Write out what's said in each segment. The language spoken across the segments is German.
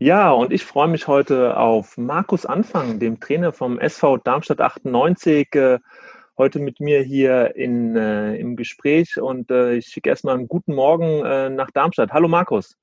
Ja, und ich freue mich heute auf Markus Anfang, dem Trainer vom SV Darmstadt 98, äh, heute mit mir hier in, äh, im Gespräch. Und äh, ich schicke erstmal einen guten Morgen äh, nach Darmstadt. Hallo Markus.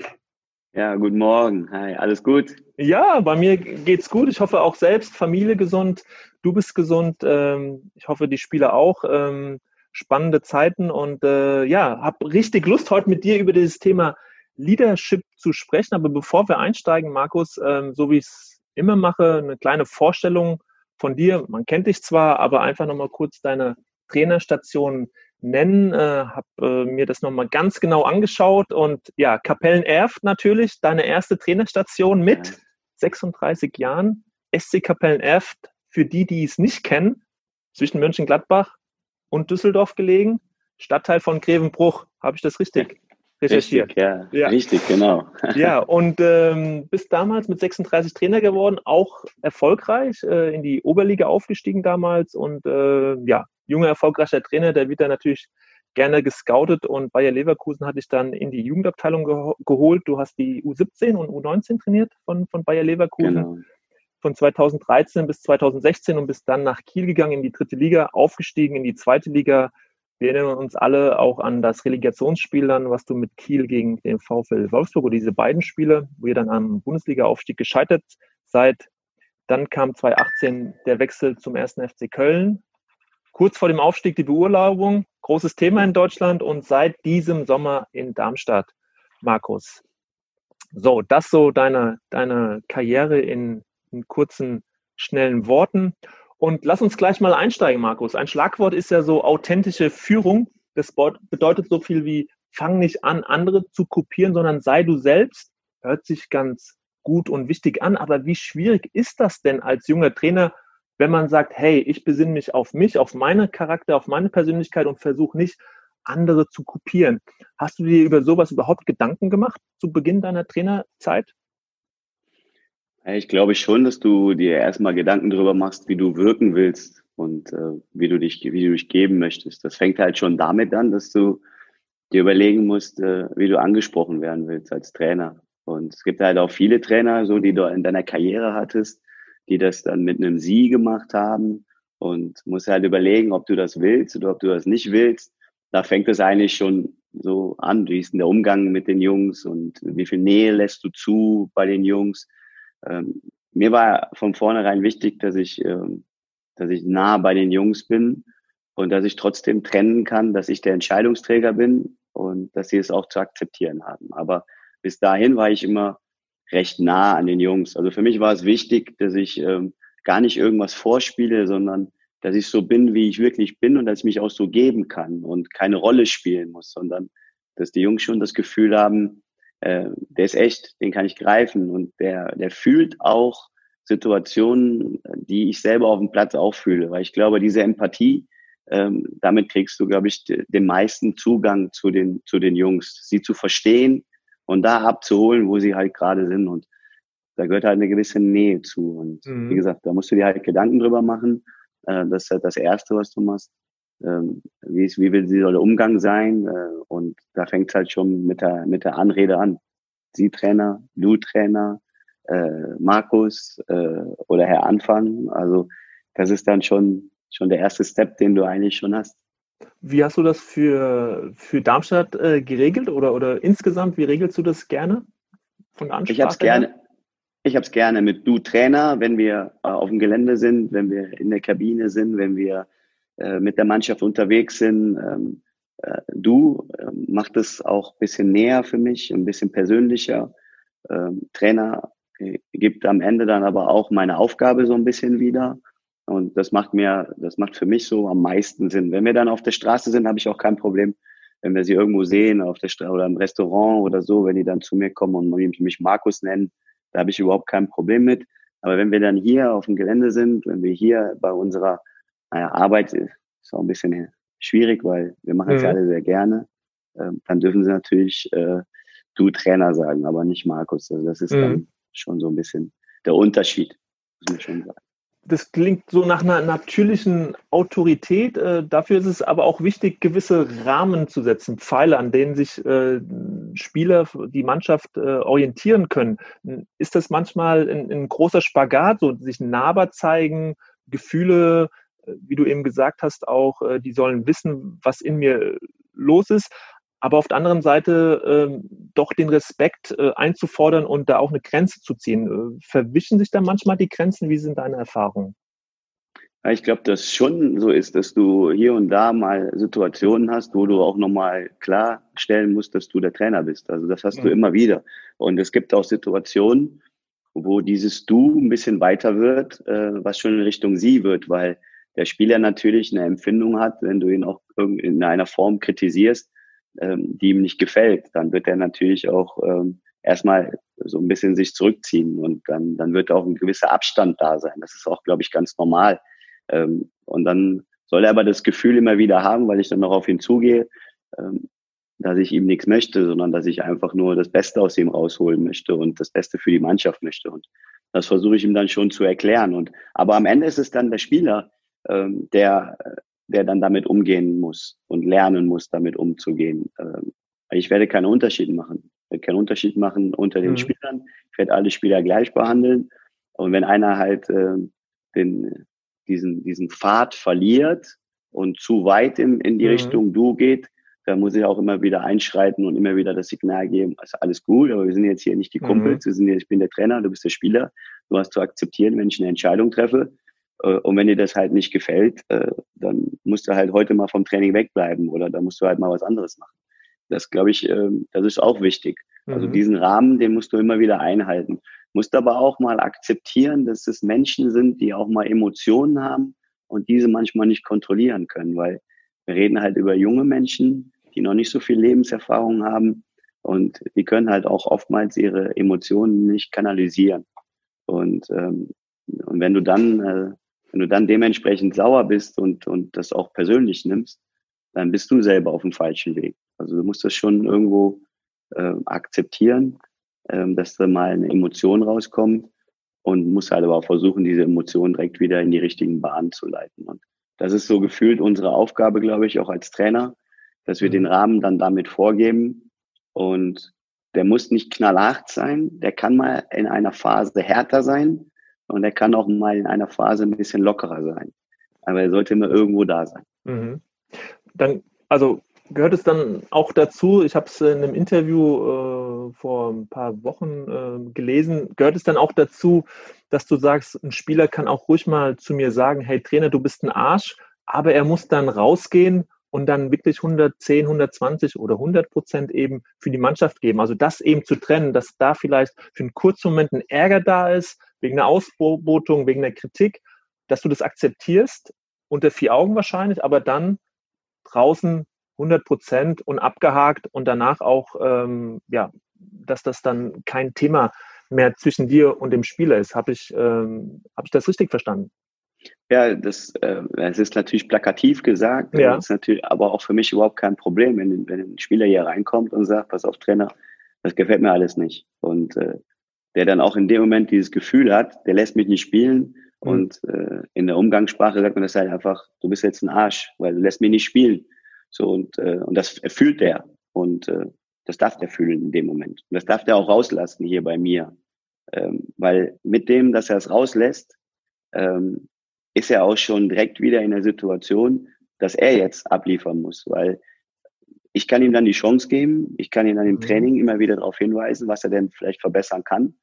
Ja, guten Morgen. Hi, alles gut? Ja, bei mir geht's gut. Ich hoffe auch selbst, Familie gesund, du bist gesund. Ähm, ich hoffe, die Spieler auch. Ähm, spannende Zeiten und äh, ja, habe richtig Lust, heute mit dir über dieses Thema Leadership zu sprechen. Aber bevor wir einsteigen, Markus, ähm, so wie ich es immer mache, eine kleine Vorstellung von dir. Man kennt dich zwar, aber einfach nochmal kurz deine Trainerstation nennen. Äh, habe äh, mir das nochmal ganz genau angeschaut und ja, Kapellen-Erft natürlich, deine erste Trainerstation mit 36 Jahren. SC Kapellen-Erft, für die, die es nicht kennen, zwischen Mönchengladbach und Düsseldorf gelegen. Stadtteil von Grevenbruch, habe ich das richtig? Recherchiert. Richtig, ja, ja. richtig, genau. ja, und ähm, bist damals mit 36 Trainer geworden, auch erfolgreich, äh, in die Oberliga aufgestiegen damals und äh, ja, junger, erfolgreicher Trainer, der wird dann natürlich gerne gescoutet und Bayer Leverkusen hatte ich dann in die Jugendabteilung ge geholt. Du hast die U17 und U19 trainiert von, von Bayer Leverkusen. Genau. Von 2013 bis 2016 und bist dann nach Kiel gegangen in die dritte Liga, aufgestiegen in die zweite Liga, wir erinnern uns alle auch an das Relegationsspiel dann, was du mit Kiel gegen den VfL Wolfsburg oder diese beiden Spiele, wo ihr dann am Bundesliga-Aufstieg gescheitert seid. Dann kam 2018 der Wechsel zum ersten FC Köln. Kurz vor dem Aufstieg die Beurlaubung, großes Thema in Deutschland und seit diesem Sommer in Darmstadt, Markus. So, das so deine, deine Karriere in, in kurzen, schnellen Worten. Und lass uns gleich mal einsteigen, Markus. Ein Schlagwort ist ja so authentische Führung. Das bedeutet so viel wie, fang nicht an, andere zu kopieren, sondern sei du selbst. Hört sich ganz gut und wichtig an. Aber wie schwierig ist das denn als junger Trainer, wenn man sagt, hey, ich besinne mich auf mich, auf meinen Charakter, auf meine Persönlichkeit und versuche nicht, andere zu kopieren. Hast du dir über sowas überhaupt Gedanken gemacht zu Beginn deiner Trainerzeit? Ich glaube schon, dass du dir erstmal Gedanken darüber machst, wie du wirken willst und äh, wie du dich, wie du dich geben möchtest. Das fängt halt schon damit an, dass du dir überlegen musst, äh, wie du angesprochen werden willst als Trainer. Und es gibt halt auch viele Trainer, so die du in deiner Karriere hattest, die das dann mit einem Sie gemacht haben und musst halt überlegen, ob du das willst oder ob du das nicht willst. Da fängt es eigentlich schon so an. Wie ist denn der Umgang mit den Jungs und wie viel Nähe lässt du zu bei den Jungs? Ähm, mir war von vornherein wichtig, dass ich, ähm, dass ich nah bei den Jungs bin und dass ich trotzdem trennen kann, dass ich der Entscheidungsträger bin und dass sie es auch zu akzeptieren haben. Aber bis dahin war ich immer recht nah an den Jungs. Also für mich war es wichtig, dass ich ähm, gar nicht irgendwas vorspiele, sondern dass ich so bin, wie ich wirklich bin und dass ich mich auch so geben kann und keine Rolle spielen muss, sondern dass die Jungs schon das Gefühl haben, äh, der ist echt, den kann ich greifen. Und der, der fühlt auch Situationen, die ich selber auf dem Platz auch fühle, weil ich glaube, diese Empathie, ähm, damit kriegst du, glaube ich, den meisten Zugang zu den, zu den Jungs, sie zu verstehen und da abzuholen, wo sie halt gerade sind. Und da gehört halt eine gewisse Nähe zu. Und mhm. wie gesagt, da musst du dir halt Gedanken drüber machen, äh, das ist halt das Erste, was du machst ähm, wie, ist, wie will sie soll der Umgang sein? Äh, und da fängt es halt schon mit der, mit der Anrede an. Sie Trainer, du Trainer, äh, Markus äh, oder Herr Anfang. Also das ist dann schon, schon der erste Step, den du eigentlich schon hast. Wie hast du das für, für Darmstadt äh, geregelt oder, oder insgesamt, wie regelst du das gerne? Von der ich habe es gerne. Ich habe es gerne mit du Trainer, wenn wir äh, auf dem Gelände sind, wenn wir in der Kabine sind, wenn wir äh, mit der Mannschaft unterwegs sind. Ähm, äh, du äh, macht es auch ein bisschen näher für mich, ein bisschen persönlicher. Ähm, Trainer äh, gibt am Ende dann aber auch meine Aufgabe so ein bisschen wieder. Und das macht mir, das macht für mich so am meisten Sinn. Wenn wir dann auf der Straße sind, habe ich auch kein Problem, wenn wir sie irgendwo sehen, auf der Straße oder im Restaurant oder so, wenn die dann zu mir kommen und mich Markus nennen, da habe ich überhaupt kein Problem mit. Aber wenn wir dann hier auf dem Gelände sind, wenn wir hier bei unserer naja, Arbeit, ist auch ein bisschen schwierig, weil wir machen es mhm. ja alle sehr gerne, äh, dann dürfen sie natürlich äh, du Trainer sagen, aber nicht Markus. Also das ist mhm. dann schon so ein bisschen der Unterschied, muss man schon sagen das klingt so nach einer natürlichen Autorität. Äh, dafür ist es aber auch wichtig, gewisse Rahmen zu setzen, Pfeile, an denen sich äh, Spieler, die Mannschaft äh, orientieren können. Ist das manchmal ein, ein, großer Spagat, so sich nahbar zeigen, Gefühle, wie du eben gesagt hast, auch, äh, die sollen wissen, was in mir los ist, aber auf der anderen Seite ähm, doch den Respekt äh, einzufordern und da auch eine Grenze zu ziehen. Äh, verwischen sich da manchmal die Grenzen? Wie sind deine Erfahrungen? Ja, ich glaube, dass schon so ist, dass du hier und da mal Situationen hast, wo du auch nochmal klarstellen musst, dass du der Trainer bist. Also das hast mhm. du immer wieder. Und es gibt auch Situationen, wo dieses Du ein bisschen weiter wird, äh, was schon in Richtung Sie wird, weil der Spieler natürlich eine Empfindung hat, wenn du ihn auch in einer Form kritisierst, ähm, die ihm nicht gefällt, dann wird er natürlich auch ähm, erstmal so ein bisschen sich zurückziehen und dann, dann wird auch ein gewisser Abstand da sein. Das ist auch, glaube ich, ganz normal. Ähm, und dann soll er aber das Gefühl immer wieder haben, weil ich dann noch auf ihn zugehe, ähm, dass ich ihm nichts möchte, sondern dass ich einfach nur das Beste aus ihm rausholen möchte und das Beste für die Mannschaft möchte. Und das versuche ich ihm dann schon zu erklären. Und aber am Ende ist es dann der Spieler, ähm, der der dann damit umgehen muss und lernen muss, damit umzugehen. Ähm, ich werde keinen Unterschied machen. Ich werde keinen Unterschied machen unter den mhm. Spielern. Ich werde alle Spieler gleich behandeln. Und wenn einer halt äh, den, diesen, diesen Pfad verliert und zu weit in, in die mhm. Richtung du geht, dann muss ich auch immer wieder einschreiten und immer wieder das Signal geben, also alles gut, aber wir sind jetzt hier nicht die mhm. Kumpels, mhm. wir sind hier, ich bin der Trainer, du bist der Spieler, du hast zu akzeptieren, wenn ich eine Entscheidung treffe und wenn dir das halt nicht gefällt, äh, dann musst du halt heute mal vom Training wegbleiben oder da musst du halt mal was anderes machen. Das glaube ich, ähm, das ist auch wichtig. Also mhm. diesen Rahmen, den musst du immer wieder einhalten. Musst aber auch mal akzeptieren, dass es Menschen sind, die auch mal Emotionen haben und diese manchmal nicht kontrollieren können, weil wir reden halt über junge Menschen, die noch nicht so viel Lebenserfahrung haben und die können halt auch oftmals ihre Emotionen nicht kanalisieren. Und, ähm, und wenn du dann äh, wenn du dann dementsprechend sauer bist und, und das auch persönlich nimmst, dann bist du selber auf dem falschen Weg. Also du musst das schon irgendwo äh, akzeptieren, äh, dass da mal eine Emotion rauskommt und musst halt aber auch versuchen, diese Emotion direkt wieder in die richtigen Bahnen zu leiten. Und das ist so gefühlt unsere Aufgabe, glaube ich, auch als Trainer, dass wir mhm. den Rahmen dann damit vorgeben und der muss nicht knallhart sein, der kann mal in einer Phase härter sein, und er kann auch mal in einer Phase ein bisschen lockerer sein. Aber er sollte immer irgendwo da sein. Mhm. Dann, also gehört es dann auch dazu, ich habe es in einem Interview äh, vor ein paar Wochen äh, gelesen, gehört es dann auch dazu, dass du sagst, ein Spieler kann auch ruhig mal zu mir sagen, hey Trainer, du bist ein Arsch, aber er muss dann rausgehen und dann wirklich 110, 120 oder 100 Prozent eben für die Mannschaft geben. Also das eben zu trennen, dass da vielleicht für einen kurzen Moment ein Ärger da ist, wegen einer Ausbotung, wegen einer Kritik, dass du das akzeptierst, unter vier Augen wahrscheinlich, aber dann draußen 100 Prozent und abgehakt und danach auch, ähm, ja, dass das dann kein Thema mehr zwischen dir und dem Spieler ist. Habe ich, ähm, hab ich das richtig verstanden? Ja, das, äh, es ist natürlich plakativ gesagt, ja. ist natürlich aber auch für mich überhaupt kein Problem, wenn, wenn ein Spieler hier reinkommt und sagt, pass auf Trainer, das gefällt mir alles nicht. Und äh, der dann auch in dem Moment dieses Gefühl hat, der lässt mich nicht spielen. Mhm. Und äh, in der Umgangssprache sagt man das halt einfach, du bist jetzt ein Arsch, weil du lässt mich nicht spielen. So und, äh, und das fühlt der. Und äh, das darf der fühlen in dem Moment. Und das darf der auch rauslassen hier bei mir. Ähm, weil mit dem, dass er es rauslässt, ähm, ist er auch schon direkt wieder in der Situation, dass er jetzt abliefern muss, weil ich kann ihm dann die Chance geben, ich kann ihn dann im mhm. Training immer wieder darauf hinweisen, was er denn vielleicht verbessern kann.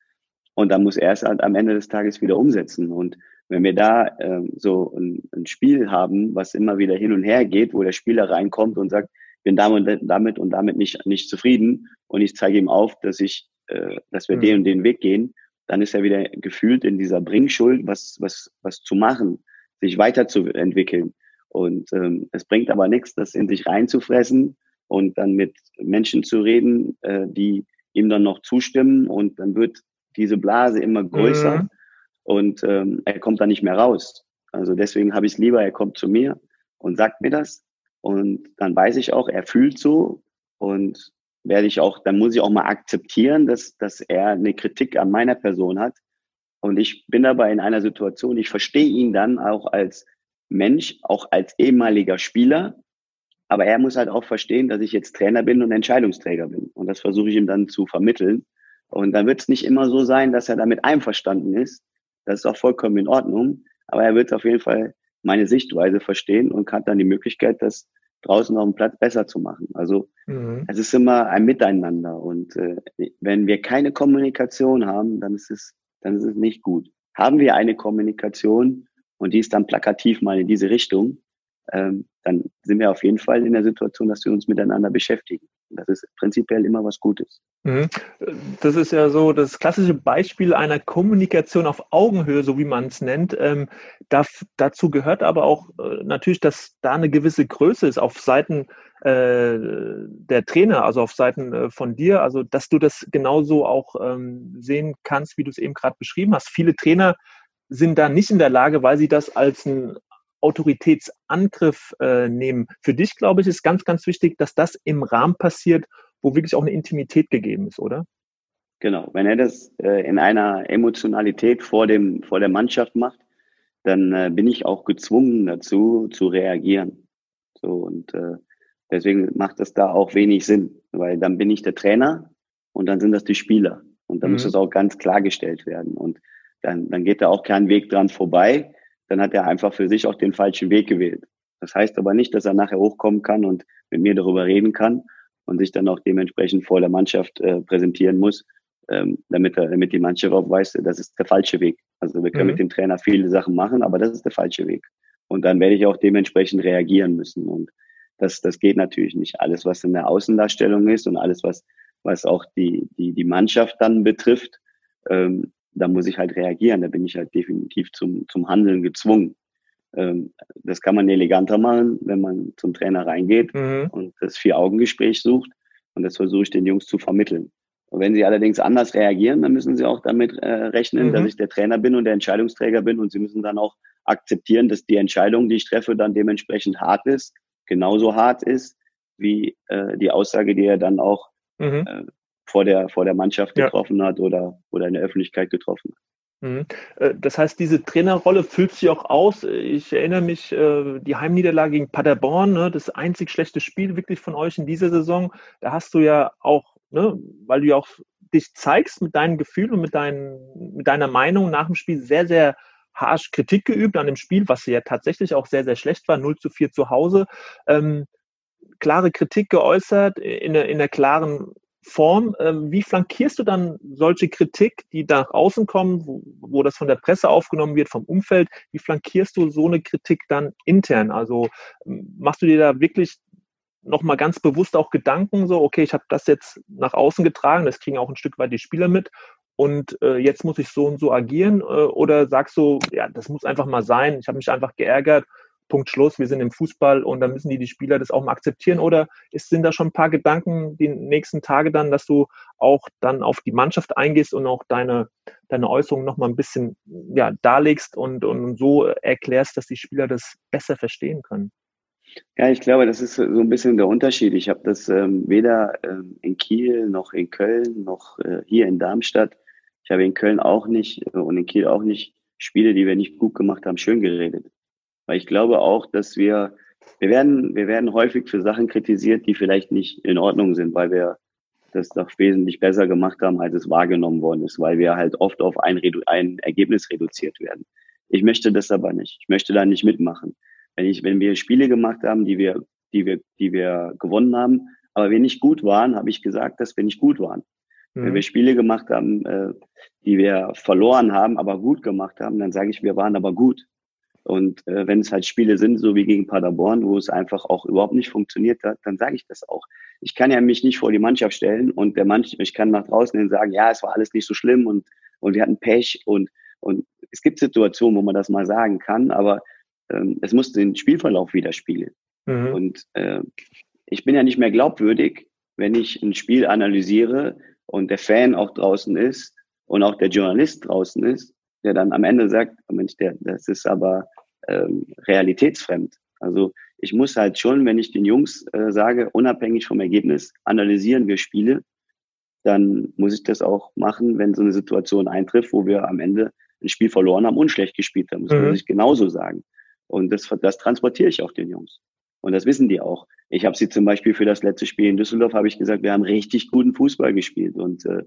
Und dann muss er es halt am Ende des Tages wieder umsetzen. Und wenn wir da ähm, so ein, ein, Spiel haben, was immer wieder hin und her geht, wo der Spieler reinkommt und sagt, ich bin damit, damit und damit nicht, nicht zufrieden und ich zeige ihm auf, dass ich, äh, dass wir mhm. den und den Weg gehen, dann ist er wieder gefühlt in dieser Bringschuld, was, was, was zu machen, sich weiterzuentwickeln. Und ähm, es bringt aber nichts, das in sich reinzufressen und dann mit Menschen zu reden, äh, die ihm dann noch zustimmen und dann wird diese Blase immer größer mhm. und ähm, er kommt dann nicht mehr raus. Also deswegen habe ich es lieber, er kommt zu mir und sagt mir das und dann weiß ich auch, er fühlt so und werde ich auch, dann muss ich auch mal akzeptieren, dass, dass er eine Kritik an meiner Person hat. Und ich bin dabei in einer Situation, ich verstehe ihn dann auch als Mensch, auch als ehemaliger Spieler. Aber er muss halt auch verstehen, dass ich jetzt Trainer bin und Entscheidungsträger bin. Und das versuche ich ihm dann zu vermitteln. Und dann wird es nicht immer so sein, dass er damit einverstanden ist. Das ist auch vollkommen in Ordnung. Aber er wird auf jeden Fall meine Sichtweise verstehen und hat dann die Möglichkeit, das draußen auf dem Platz besser zu machen. Also mhm. es ist immer ein Miteinander und äh, wenn wir keine Kommunikation haben, dann ist es dann ist es nicht gut. Haben wir eine Kommunikation und die ist dann plakativ mal in diese Richtung, ähm, dann sind wir auf jeden Fall in der Situation, dass wir uns miteinander beschäftigen. Das ist prinzipiell immer was Gutes. Mhm. Das ist ja so das klassische Beispiel einer Kommunikation auf Augenhöhe, so wie man es nennt. Ähm, da, dazu gehört aber auch äh, natürlich, dass da eine gewisse Größe ist auf Seiten äh, der Trainer, also auf Seiten äh, von dir, also dass du das genauso auch ähm, sehen kannst, wie du es eben gerade beschrieben hast. Viele Trainer sind da nicht in der Lage, weil sie das als ein Autoritätsangriff äh, nehmen. Für dich, glaube ich, ist ganz, ganz wichtig, dass das im Rahmen passiert, wo wirklich auch eine Intimität gegeben ist, oder? Genau. Wenn er das äh, in einer Emotionalität vor dem vor der Mannschaft macht, dann äh, bin ich auch gezwungen dazu zu reagieren. So und äh, deswegen macht das da auch wenig Sinn, weil dann bin ich der Trainer und dann sind das die Spieler und dann mhm. muss das auch ganz klargestellt werden und dann dann geht da auch kein Weg dran vorbei dann hat er einfach für sich auch den falschen Weg gewählt. Das heißt aber nicht, dass er nachher hochkommen kann und mit mir darüber reden kann und sich dann auch dementsprechend vor der Mannschaft äh, präsentieren muss, ähm, damit, er, damit die Mannschaft auch weiß, das ist der falsche Weg. Also wir können mhm. mit dem Trainer viele Sachen machen, aber das ist der falsche Weg. Und dann werde ich auch dementsprechend reagieren müssen. Und das, das geht natürlich nicht. Alles, was in der Außendarstellung ist und alles, was, was auch die, die, die Mannschaft dann betrifft, ähm, da muss ich halt reagieren. Da bin ich halt definitiv zum, zum Handeln gezwungen. Ähm, das kann man eleganter machen, wenn man zum Trainer reingeht mhm. und das Vier-Augen-Gespräch sucht. Und das versuche ich den Jungs zu vermitteln. Und wenn sie allerdings anders reagieren, dann müssen sie auch damit äh, rechnen, mhm. dass ich der Trainer bin und der Entscheidungsträger bin. Und sie müssen dann auch akzeptieren, dass die Entscheidung, die ich treffe, dann dementsprechend hart ist, genauso hart ist wie äh, die Aussage, die er dann auch mhm. äh, vor der, vor der Mannschaft getroffen ja. hat oder, oder in der Öffentlichkeit getroffen hat. Mhm. Äh, das heißt, diese Trainerrolle füllt sich auch aus. Ich erinnere mich, äh, die Heimniederlage gegen Paderborn, ne, das einzig schlechte Spiel wirklich von euch in dieser Saison. Da hast du ja auch, ne, weil du ja auch dich zeigst mit deinen Gefühlen und mit, deinen, mit deiner Meinung nach dem Spiel sehr, sehr harsch Kritik geübt an dem Spiel, was ja tatsächlich auch sehr, sehr schlecht war, 0 zu 4 zu Hause. Ähm, klare Kritik geäußert, in, in einer klaren Form. Ähm, wie flankierst du dann solche Kritik, die nach außen kommen, wo, wo, das von der Presse aufgenommen wird, vom Umfeld? Wie flankierst du so eine Kritik dann intern? Also ähm, machst du dir da wirklich nochmal ganz bewusst auch Gedanken, so, okay, ich habe das jetzt nach außen getragen, das kriegen auch ein Stück weit die Spieler mit und äh, jetzt muss ich so und so agieren? Äh, oder sagst du, ja, das muss einfach mal sein, ich habe mich einfach geärgert Punkt Schluss, wir sind im Fußball und dann müssen die, die Spieler das auch mal akzeptieren? Oder ist, sind da schon ein paar Gedanken die nächsten Tage dann, dass du auch dann auf die Mannschaft eingehst und auch deine, deine Äußerungen nochmal ein bisschen ja, darlegst und, und so erklärst, dass die Spieler das besser verstehen können? Ja, ich glaube, das ist so ein bisschen der Unterschied. Ich habe das ähm, weder ähm, in Kiel noch in Köln noch äh, hier in Darmstadt. Ich habe in Köln auch nicht äh, und in Kiel auch nicht Spiele, die wir nicht gut gemacht haben, schön geredet. Weil ich glaube auch, dass wir, wir werden, wir werden häufig für Sachen kritisiert, die vielleicht nicht in Ordnung sind, weil wir das doch wesentlich besser gemacht haben, als es wahrgenommen worden ist, weil wir halt oft auf ein, ein Ergebnis reduziert werden. Ich möchte das aber nicht. Ich möchte da nicht mitmachen. Wenn ich, wenn wir Spiele gemacht haben, die wir, die wir, die wir gewonnen haben, aber wir nicht gut waren, habe ich gesagt, dass wir nicht gut waren. Mhm. Wenn wir Spiele gemacht haben, äh, die wir verloren haben, aber gut gemacht haben, dann sage ich, wir waren aber gut. Und äh, wenn es halt Spiele sind, so wie gegen Paderborn, wo es einfach auch überhaupt nicht funktioniert hat, dann sage ich das auch. Ich kann ja mich nicht vor die Mannschaft stellen und der Mannschaft, ich kann nach draußen hin sagen, ja, es war alles nicht so schlimm und, und wir hatten Pech und, und es gibt Situationen, wo man das mal sagen kann, aber ähm, es muss den Spielverlauf widerspiegeln. Mhm. Und äh, ich bin ja nicht mehr glaubwürdig, wenn ich ein Spiel analysiere und der Fan auch draußen ist und auch der Journalist draußen ist, der dann am Ende sagt, oh Mensch, der, das ist aber ähm, realitätsfremd. Also ich muss halt schon, wenn ich den Jungs äh, sage, unabhängig vom Ergebnis, analysieren wir Spiele, dann muss ich das auch machen, wenn so eine Situation eintrifft, wo wir am Ende ein Spiel verloren haben und schlecht gespielt haben. Das mhm. muss ich genauso sagen. Und das, das transportiere ich auch den Jungs. Und das wissen die auch. Ich habe sie zum Beispiel für das letzte Spiel in Düsseldorf, habe ich gesagt, wir haben richtig guten Fußball gespielt und äh,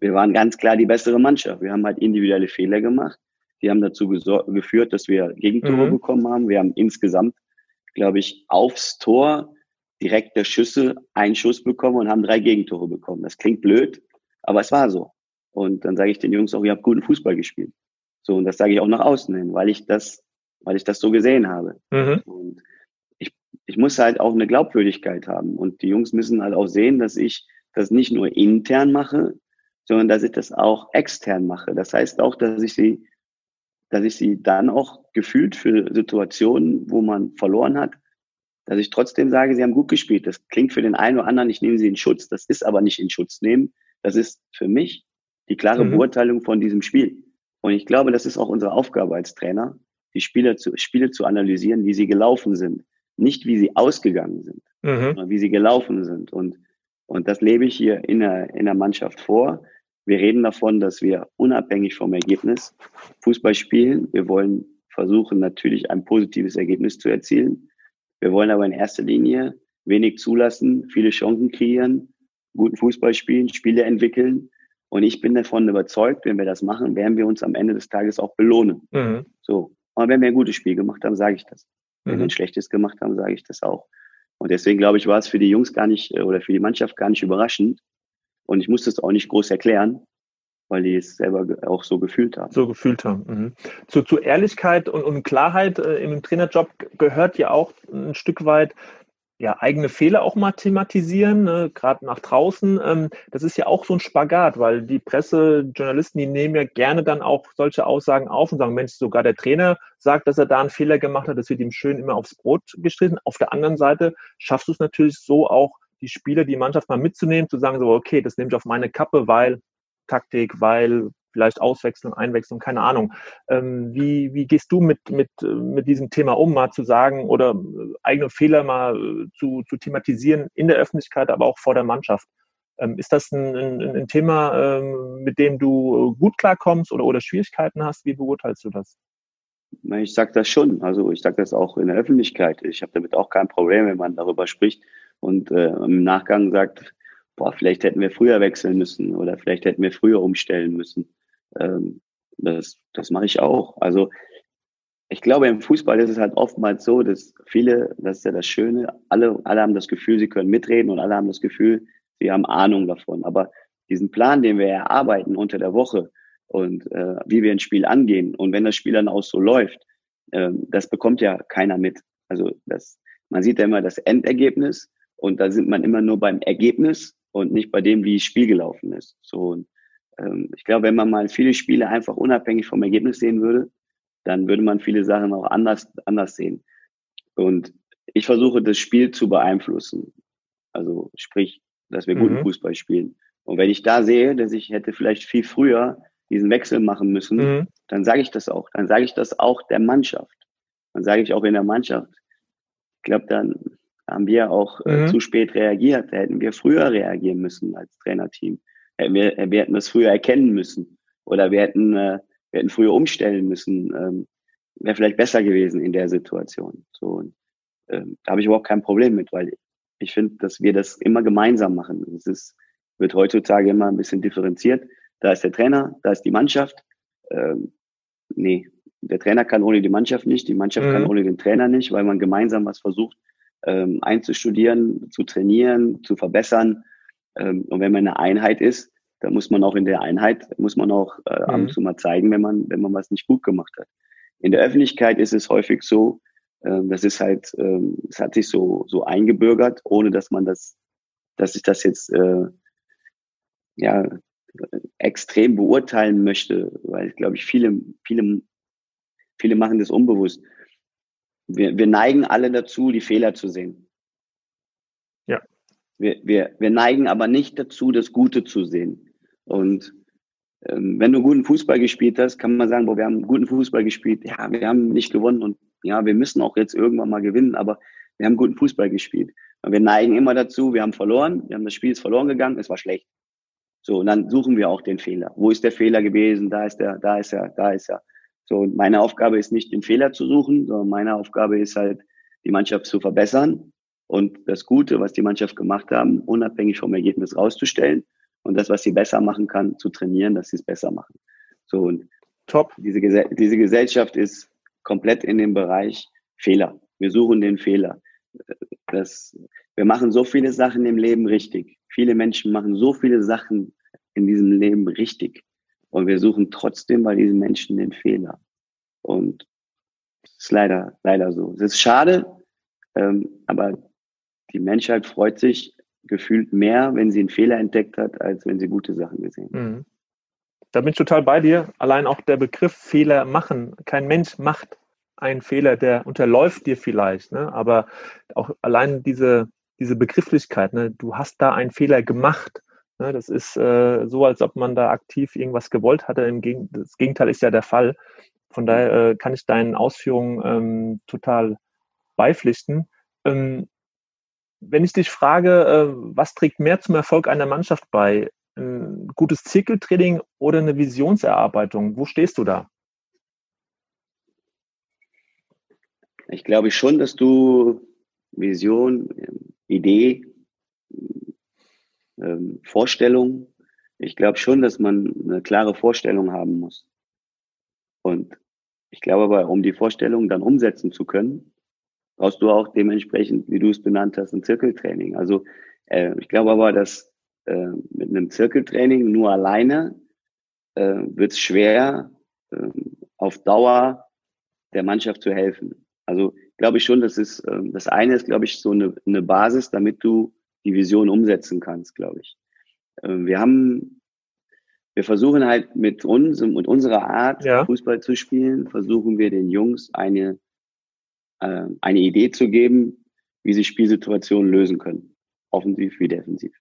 wir waren ganz klar die bessere Mannschaft. Wir haben halt individuelle Fehler gemacht. Die haben dazu geführt, dass wir Gegentore mhm. bekommen haben. Wir haben insgesamt, glaube ich, aufs Tor direkte Schüsse, einen Schuss bekommen und haben drei Gegentore bekommen. Das klingt blöd, aber es war so. Und dann sage ich den Jungs auch, ihr habt guten Fußball gespielt. So, und das sage ich auch nach außen hin, weil ich das, weil ich das so gesehen habe. Mhm. Und ich, ich muss halt auch eine Glaubwürdigkeit haben. Und die Jungs müssen halt auch sehen, dass ich das nicht nur intern mache, sondern dass ich das auch extern mache. Das heißt auch, dass ich sie, dass ich sie dann auch gefühlt für Situationen, wo man verloren hat, dass ich trotzdem sage, sie haben gut gespielt. Das klingt für den einen oder anderen, ich nehme sie in Schutz. Das ist aber nicht in Schutz nehmen. Das ist für mich die klare mhm. Beurteilung von diesem Spiel. Und ich glaube, das ist auch unsere Aufgabe als Trainer, die Spieler zu, Spiele zu analysieren, wie sie gelaufen sind. Nicht wie sie ausgegangen sind, mhm. sondern wie sie gelaufen sind. Und, und das lebe ich hier in der, in der Mannschaft vor. Wir reden davon, dass wir unabhängig vom Ergebnis Fußball spielen. Wir wollen versuchen, natürlich ein positives Ergebnis zu erzielen. Wir wollen aber in erster Linie wenig zulassen, viele Chancen kreieren, guten Fußball spielen, Spiele entwickeln. Und ich bin davon überzeugt, wenn wir das machen, werden wir uns am Ende des Tages auch belohnen. Mhm. So. Aber wenn wir ein gutes Spiel gemacht haben, sage ich das. Wenn mhm. wir ein schlechtes gemacht haben, sage ich das auch. Und deswegen glaube ich, war es für die Jungs gar nicht äh, oder für die Mannschaft gar nicht überraschend. Und ich musste es auch nicht groß erklären, weil die es selber auch so gefühlt haben. So gefühlt haben. Mhm. Zu, zu Ehrlichkeit und, und Klarheit äh, im Trainerjob gehört ja auch ein Stück weit ja, eigene Fehler auch mal thematisieren, ne, gerade nach draußen. Ähm, das ist ja auch so ein Spagat, weil die Presse, Journalisten, die nehmen ja gerne dann auch solche Aussagen auf und sagen, Mensch, sogar der Trainer sagt, dass er da einen Fehler gemacht hat, das wird ihm schön immer aufs Brot gestrichen. Auf der anderen Seite schaffst du es natürlich so auch, die Spieler, die Mannschaft mal mitzunehmen, zu sagen, so, okay, das nehme ich auf meine Kappe, weil Taktik, weil vielleicht Auswechseln, Einwechseln, keine Ahnung. Ähm, wie, wie gehst du mit, mit, mit diesem Thema um, mal zu sagen oder äh, eigene Fehler mal äh, zu, zu thematisieren in der Öffentlichkeit, aber auch vor der Mannschaft? Ähm, ist das ein, ein, ein Thema, ähm, mit dem du gut klarkommst oder, oder Schwierigkeiten hast? Wie beurteilst du das? Ich sage das schon. Also ich sage das auch in der Öffentlichkeit. Ich habe damit auch kein Problem, wenn man darüber spricht und äh, im Nachgang sagt, boah, vielleicht hätten wir früher wechseln müssen oder vielleicht hätten wir früher umstellen müssen. Ähm, das, das mache ich auch. Also ich glaube, im Fußball ist es halt oftmals so, dass viele, das ist ja das Schöne, alle, alle haben das Gefühl, sie können mitreden und alle haben das Gefühl, sie haben Ahnung davon. Aber diesen Plan, den wir erarbeiten unter der Woche und äh, wie wir ein Spiel angehen und wenn das Spiel dann auch so läuft, äh, das bekommt ja keiner mit. Also das, man sieht ja immer das Endergebnis und da sind man immer nur beim Ergebnis und nicht bei dem, wie das Spiel gelaufen ist. So, und ähm, ich glaube, wenn man mal viele Spiele einfach unabhängig vom Ergebnis sehen würde, dann würde man viele Sachen auch anders, anders sehen. Und ich versuche, das Spiel zu beeinflussen. Also sprich, dass wir mhm. guten Fußball spielen. Und wenn ich da sehe, dass ich hätte vielleicht viel früher diesen Wechsel machen müssen, mhm. dann sage ich das auch. Dann sage ich das auch der Mannschaft. Dann sage ich auch in der Mannschaft. Ich glaube, dann haben wir auch äh, mhm. zu spät reagiert. Da hätten wir früher reagieren müssen als Trainerteam. Wir, wir hätten das früher erkennen müssen oder wir hätten, äh, wir hätten früher umstellen müssen. Ähm, Wäre vielleicht besser gewesen in der Situation. So, ähm, da habe ich überhaupt kein Problem mit, weil ich finde, dass wir das immer gemeinsam machen. Es ist, wird heutzutage immer ein bisschen differenziert. Da ist der Trainer, da ist die Mannschaft. Ähm, nee, der Trainer kann ohne die Mannschaft nicht, die Mannschaft mhm. kann ohne den Trainer nicht, weil man gemeinsam was versucht ähm, einzustudieren, zu trainieren, zu verbessern. Ähm, und wenn man eine Einheit ist, dann muss man auch in der Einheit, muss man auch äh, ab und mhm. zu mal zeigen, wenn man, wenn man was nicht gut gemacht hat. In der Öffentlichkeit ist es häufig so, äh, das ist halt, äh, es hat sich so, so eingebürgert, ohne dass man das, dass ich das jetzt, äh, ja, extrem beurteilen möchte, weil, glaube ich, viele, viele, viele machen das unbewusst. Wir, wir neigen alle dazu, die Fehler zu sehen. wir, wir, wir neigen aber nicht dazu, das Gute zu sehen. Und ähm, wenn du guten Fußball gespielt hast, kann man sagen, boah, wir haben guten Fußball gespielt. Ja, wir haben nicht gewonnen und ja, wir müssen auch jetzt irgendwann mal gewinnen, aber wir haben guten Fußball gespielt. Und wir neigen immer dazu, wir haben verloren, wir haben das Spiel ist verloren gegangen, es war schlecht. So, und dann suchen wir auch den Fehler. Wo ist der Fehler gewesen? Da ist er, da ist er, da ist er. So, und meine Aufgabe ist nicht, den Fehler zu suchen, sondern meine Aufgabe ist halt, die Mannschaft zu verbessern und das Gute, was die Mannschaft gemacht haben, unabhängig vom Ergebnis rauszustellen und das, was sie besser machen kann, zu trainieren, dass sie es besser machen. So, und top. Diese, diese Gesellschaft ist komplett in dem Bereich Fehler. Wir suchen den Fehler. Das, wir machen so viele Sachen im Leben richtig. Viele Menschen machen so viele Sachen in diesem Leben richtig. Und wir suchen trotzdem bei diesen Menschen den Fehler. Und es ist leider, leider so. Es ist schade, ähm, aber die Menschheit freut sich gefühlt mehr, wenn sie einen Fehler entdeckt hat, als wenn sie gute Sachen gesehen hat. Mhm. Da bin ich total bei dir. Allein auch der Begriff Fehler machen. Kein Mensch macht einen Fehler, der unterläuft dir vielleicht, ne? aber auch allein diese, diese Begrifflichkeit, ne? du hast da einen Fehler gemacht. Ne? Das ist äh, so, als ob man da aktiv irgendwas gewollt hatte. Im Geg das Gegenteil ist ja der Fall. Von daher äh, kann ich deinen Ausführungen ähm, total beipflichten. Ähm, wenn ich dich frage, äh, was trägt mehr zum Erfolg einer Mannschaft bei? Ein gutes Zirkeltraining oder eine Visionserarbeitung? Wo stehst du da? Ich glaube schon, dass du Vision, Idee, ähm, Vorstellung, ich glaube schon, dass man eine klare Vorstellung haben muss. Und ich glaube aber, um die Vorstellung dann umsetzen zu können, brauchst du auch dementsprechend, wie du es benannt hast, ein Zirkeltraining. Also äh, ich glaube aber, dass äh, mit einem Zirkeltraining nur alleine äh, wird es schwer, äh, auf Dauer der Mannschaft zu helfen. Also glaube ich schon, das ist äh, das eine ist, glaube ich, so eine, eine Basis, damit du die Vision umsetzen kannst, glaube ich. Äh, wir haben wir versuchen halt mit uns und unserer Art, ja. Fußball zu spielen, versuchen wir den Jungs eine äh, eine Idee zu geben, wie sie Spielsituationen lösen können, offensiv wie defensiv.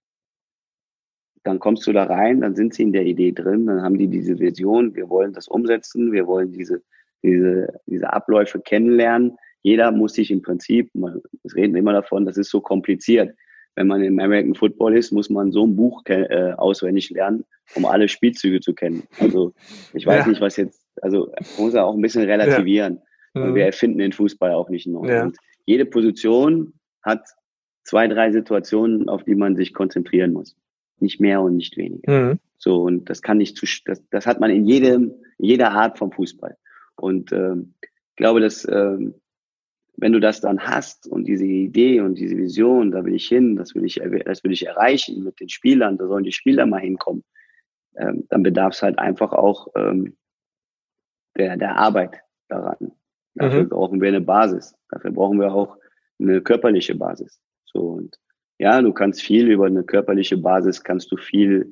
Dann kommst du da rein, dann sind sie in der Idee drin, dann haben die diese Vision, wir wollen das umsetzen, wir wollen diese, diese, diese Abläufe kennenlernen. Jeder muss sich im Prinzip, wir reden immer davon, das ist so kompliziert. Wenn man im American Football ist, muss man so ein Buch äh, auswendig lernen, um alle Spielzüge zu kennen. Also ich weiß ja. nicht, was jetzt, also muss er auch ein bisschen relativieren. Ja. Mhm. Wir erfinden den Fußball auch nicht neu. Ja. Und jede Position hat zwei, drei Situationen, auf die man sich konzentrieren muss. Nicht mehr und nicht weniger. Mhm. So, und das kann nicht zu, das, das hat man in jedem, jeder Art vom Fußball. Und ähm, ich glaube, dass ähm, wenn du das dann hast und diese Idee und diese Vision, da will ich hin, das will ich, das will ich erreichen mit den Spielern, da sollen die Spieler mal hinkommen, ähm, dann bedarf es halt einfach auch ähm, der, der Arbeit daran. Dafür mhm. brauchen wir eine Basis. Dafür brauchen wir auch eine körperliche Basis. So und ja, du kannst viel über eine körperliche Basis kannst du viel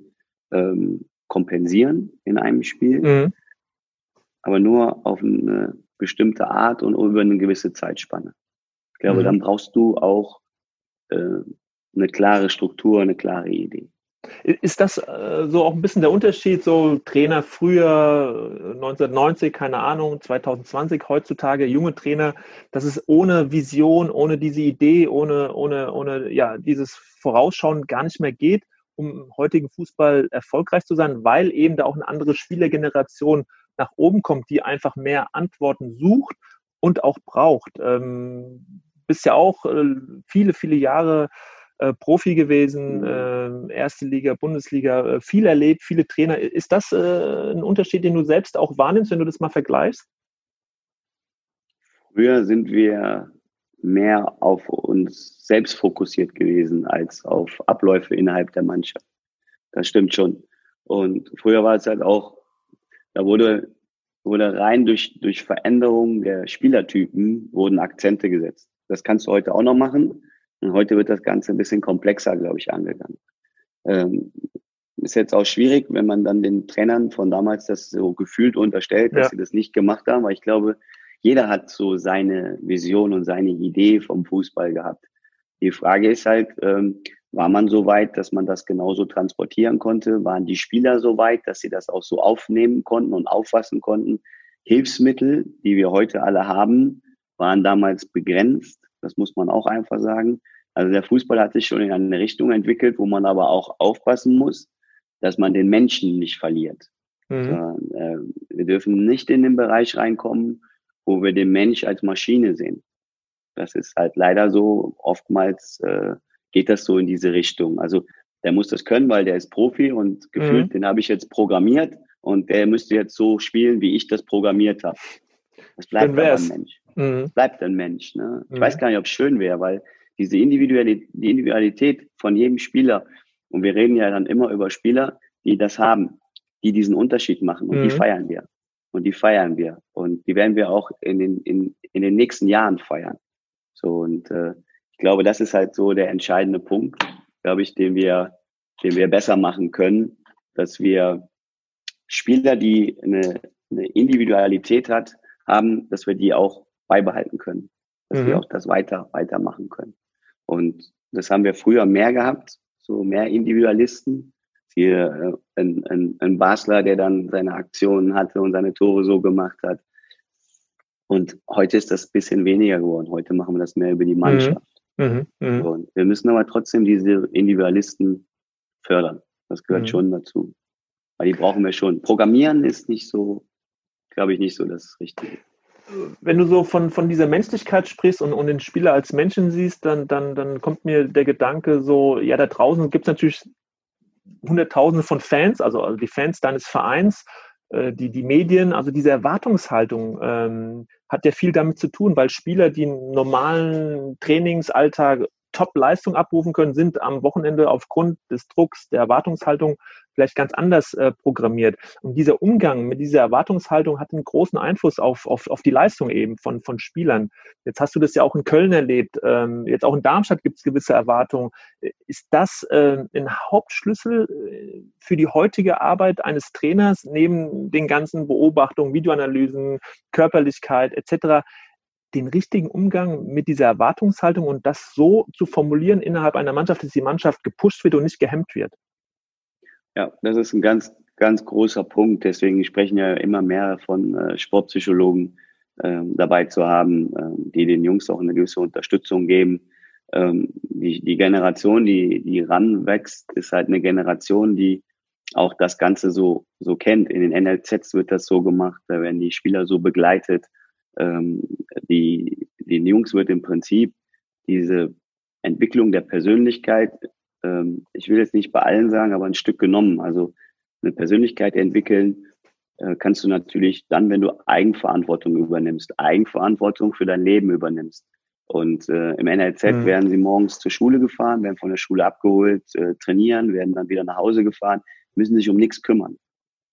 ähm, kompensieren in einem Spiel, mhm. aber nur auf eine bestimmte Art und über eine gewisse Zeitspanne. Ich glaube, mhm. dann brauchst du auch äh, eine klare Struktur, eine klare Idee. Ist das äh, so auch ein bisschen der Unterschied, so Trainer früher, 1990, äh, keine Ahnung, 2020, heutzutage junge Trainer, dass es ohne Vision, ohne diese Idee, ohne, ohne, ohne ja, dieses Vorausschauen gar nicht mehr geht, um im heutigen Fußball erfolgreich zu sein, weil eben da auch eine andere Spielergeneration nach oben kommt, die einfach mehr Antworten sucht und auch braucht. Ähm, bist ja auch äh, viele, viele Jahre äh, Profi gewesen, äh, erste Liga, Bundesliga, äh, viel erlebt, viele Trainer. Ist das äh, ein Unterschied, den du selbst auch wahrnimmst, wenn du das mal vergleichst? Früher sind wir mehr auf uns selbst fokussiert gewesen als auf Abläufe innerhalb der Mannschaft. Das stimmt schon. Und früher war es halt auch, da wurde, wurde rein durch, durch Veränderung der Spielertypen wurden Akzente gesetzt. Das kannst du heute auch noch machen. Und heute wird das Ganze ein bisschen komplexer, glaube ich, angegangen. Ähm, ist jetzt auch schwierig, wenn man dann den Trainern von damals das so gefühlt unterstellt, dass ja. sie das nicht gemacht haben, weil ich glaube, jeder hat so seine Vision und seine Idee vom Fußball gehabt. Die Frage ist halt, ähm, war man so weit, dass man das genauso transportieren konnte? Waren die Spieler so weit, dass sie das auch so aufnehmen konnten und auffassen konnten? Hilfsmittel, die wir heute alle haben, waren damals begrenzt. Das muss man auch einfach sagen. Also der Fußball hat sich schon in eine Richtung entwickelt, wo man aber auch aufpassen muss, dass man den Menschen nicht verliert. Mhm. Äh, wir dürfen nicht in den Bereich reinkommen, wo wir den Mensch als Maschine sehen. Das ist halt leider so. Oftmals äh, geht das so in diese Richtung. Also der muss das können, weil der ist Profi und gefühlt, mhm. den habe ich jetzt programmiert und der müsste jetzt so spielen, wie ich das programmiert habe. Das bleibt aber ein Mensch. Mhm. Das bleibt ein Mensch. Ne? Ich mhm. weiß gar nicht, ob es schön wäre, weil diese Individualität, die Individualität von jedem Spieler, und wir reden ja dann immer über Spieler, die das haben, die diesen Unterschied machen und die mhm. feiern wir. Und die feiern wir. Und die werden wir auch in den, in, in den nächsten Jahren feiern. So, und äh, glaube, das ist halt so der entscheidende Punkt, glaube ich, den wir, den wir besser machen können, dass wir Spieler, die eine, eine Individualität hat, haben, dass wir die auch beibehalten können. Dass mhm. wir auch das weiter, weitermachen können. Und das haben wir früher mehr gehabt, so mehr Individualisten. Hier äh, ein, ein, ein Basler, der dann seine Aktionen hatte und seine Tore so gemacht hat. Und heute ist das bisschen weniger geworden. Heute machen wir das mehr über die mhm. Mannschaft. Mhm. Mhm. Und wir müssen aber trotzdem diese Individualisten fördern. Das gehört mhm. schon dazu. Weil die brauchen wir schon. Programmieren ist nicht so, glaube ich, nicht so das Richtige. Wenn du so von, von dieser Menschlichkeit sprichst und, und den Spieler als Menschen siehst, dann, dann, dann kommt mir der Gedanke so, ja, da draußen gibt es natürlich Hunderttausende von Fans, also, also die Fans deines Vereins, äh, die, die Medien, also diese Erwartungshaltung ähm, hat ja viel damit zu tun, weil Spieler, die einen normalen Trainingsalltag Top-Leistung abrufen können, sind am Wochenende aufgrund des Drucks, der Erwartungshaltung vielleicht ganz anders äh, programmiert. Und dieser Umgang mit dieser Erwartungshaltung hat einen großen Einfluss auf, auf, auf die Leistung eben von, von Spielern. Jetzt hast du das ja auch in Köln erlebt. Ähm, jetzt auch in Darmstadt gibt es gewisse Erwartungen. Ist das äh, ein Hauptschlüssel äh, für die heutige Arbeit eines Trainers neben den ganzen Beobachtungen, Videoanalysen, Körperlichkeit etc.? Den richtigen Umgang mit dieser Erwartungshaltung und das so zu formulieren innerhalb einer Mannschaft, dass die Mannschaft gepusht wird und nicht gehemmt wird. Ja, das ist ein ganz, ganz großer Punkt. Deswegen sprechen ja immer mehr von äh, Sportpsychologen äh, dabei zu haben, äh, die den Jungs auch eine gewisse Unterstützung geben. Ähm, die, die Generation, die, die ranwächst, ist halt eine Generation, die auch das Ganze so, so kennt. In den NLZs wird das so gemacht, da werden die Spieler so begleitet ähm, die, den Jungs wird im Prinzip diese Entwicklung der Persönlichkeit, ähm, ich will jetzt nicht bei allen sagen, aber ein Stück genommen. Also eine Persönlichkeit entwickeln äh, kannst du natürlich dann, wenn du Eigenverantwortung übernimmst, Eigenverantwortung für dein Leben übernimmst. Und äh, im NLZ mhm. werden sie morgens zur Schule gefahren, werden von der Schule abgeholt, äh, trainieren, werden dann wieder nach Hause gefahren, müssen sich um nichts kümmern.